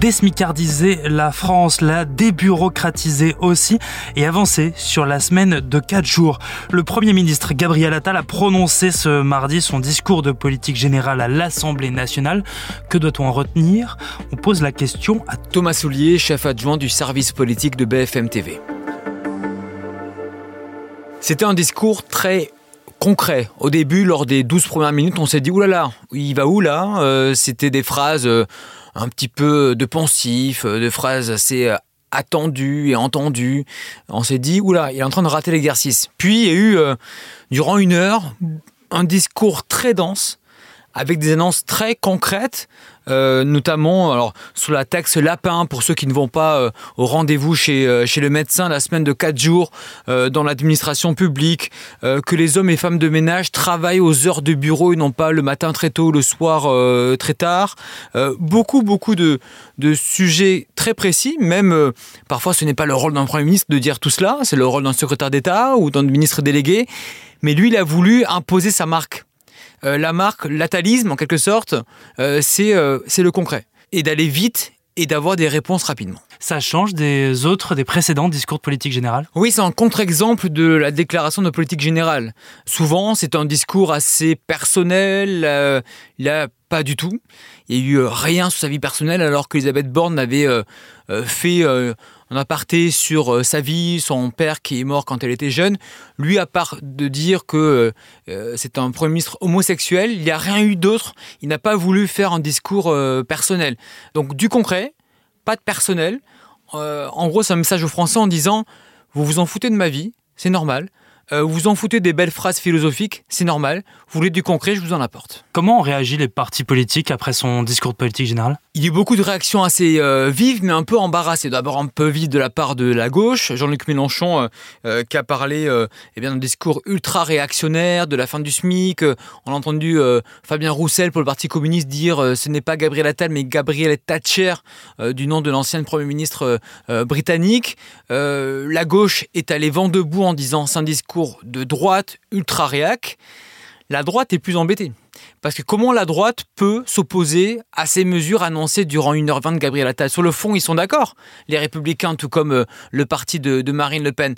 désmicardiser la France, la débureaucratiser aussi et avancer sur la semaine de 4 jours. Le Premier ministre Gabriel Attal a prononcé ce mardi son discours de politique générale à l'Assemblée nationale. Que doit-on en retenir? On pose la question à Thomas Soulier, chef adjoint du service politique de BFM TV. C'était un discours très concret. Au début, lors des 12 premières minutes, on s'est dit, oulala, il va où là? Euh, C'était des phrases euh, un petit peu de pensif, euh, des phrases assez attendues et entendues. On s'est dit, oula, il est en train de rater l'exercice. Puis il y a eu, durant une heure, un discours très dense, avec des annonces très concrètes, euh, notamment alors sur la taxe lapin pour ceux qui ne vont pas euh, au rendez-vous chez, euh, chez le médecin la semaine de 4 jours dans l'administration publique, que les hommes et femmes de ménage travaillent aux heures de bureau et non pas le matin très tôt, le soir très tard. beaucoup, beaucoup de, de sujets très précis, même parfois ce n'est pas le rôle d'un Premier ministre de dire tout cela, c'est le rôle d'un secrétaire d'État ou d'un ministre délégué, mais lui il a voulu imposer sa marque euh, la marque, l'atalisme en quelque sorte, euh, euh, c'est le concret. Et d'aller vite et d'avoir des réponses rapidement. Ça change des autres, des précédents discours de politique générale? Oui, c'est un contre-exemple de la déclaration de politique générale. Souvent, c'est un discours assez personnel, là, pas du tout. Il n'y a eu rien sur sa vie personnelle alors qu'Elisabeth Borne avait fait un aparté sur euh, sa vie, son père qui est mort quand elle était jeune. Lui, à part de dire que euh, c'est un Premier ministre homosexuel, il n'y a rien eu d'autre. Il n'a pas voulu faire un discours euh, personnel. Donc du concret, pas de personnel. en gros, c'est un message aux Français en disant, vous vous en foutez de ma vie, c'est normal. Euh, vous vous en foutez des belles phrases philosophiques, c'est normal. Vous voulez du concret, je vous en apporte. Comment ont réagi les partis politiques après son discours de politique générale? Il y a eu beaucoup de réactions assez euh, vives, mais un peu embarrassées. D'abord un peu vives de la part de la gauche. Jean-Luc Mélenchon euh, qui a parlé eh bien, d'un discours ultra réactionnaire, de la fin du SMIC. on a entendu Fabien Roussel pour le Parti communiste dire ce n'est pas Gabriel Attal, mais Gabriel Thatcher, du nom de l'ancienne Premier ministre britannique. la gauche est allée vent debout en disant c'est un discours de droite ultra réac, la droite est plus embêtée. Parce que comment la droite peut s'opposer à ces mesures annoncées durant 1h20 de Gabriel Attal? Sur le fond, ils sont d'accord, les républicains, tout comme euh, le parti de, Marine Le Pen.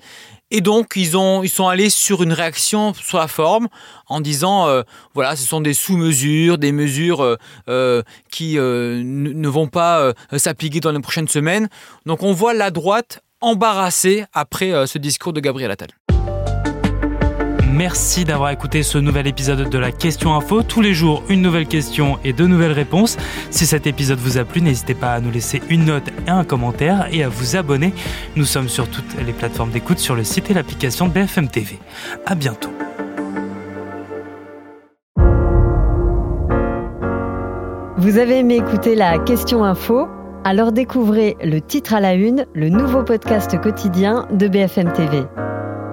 Et donc, ils, ont, ils sont allés sur une réaction sur la forme en disant, euh, voilà, ce sont des sous-mesures, des mesures euh, qui ne vont pas s'appliquer dans les prochaines semaines. Donc, on voit la droite embarrassée après ce discours de Gabriel Attal. Merci d'avoir écouté ce nouvel épisode de la Question Info. Tous les jours, une nouvelle question et de nouvelles réponses. Si cet épisode vous a plu, n'hésitez pas à nous laisser une note et un commentaire et à vous abonner. Nous sommes sur toutes les plateformes d'écoute, sur le site et l'application BFM TV. À bientôt. Vous avez aimé écouter la Question Info? Alors découvrez le titre à la une, le nouveau podcast quotidien de BFM TV.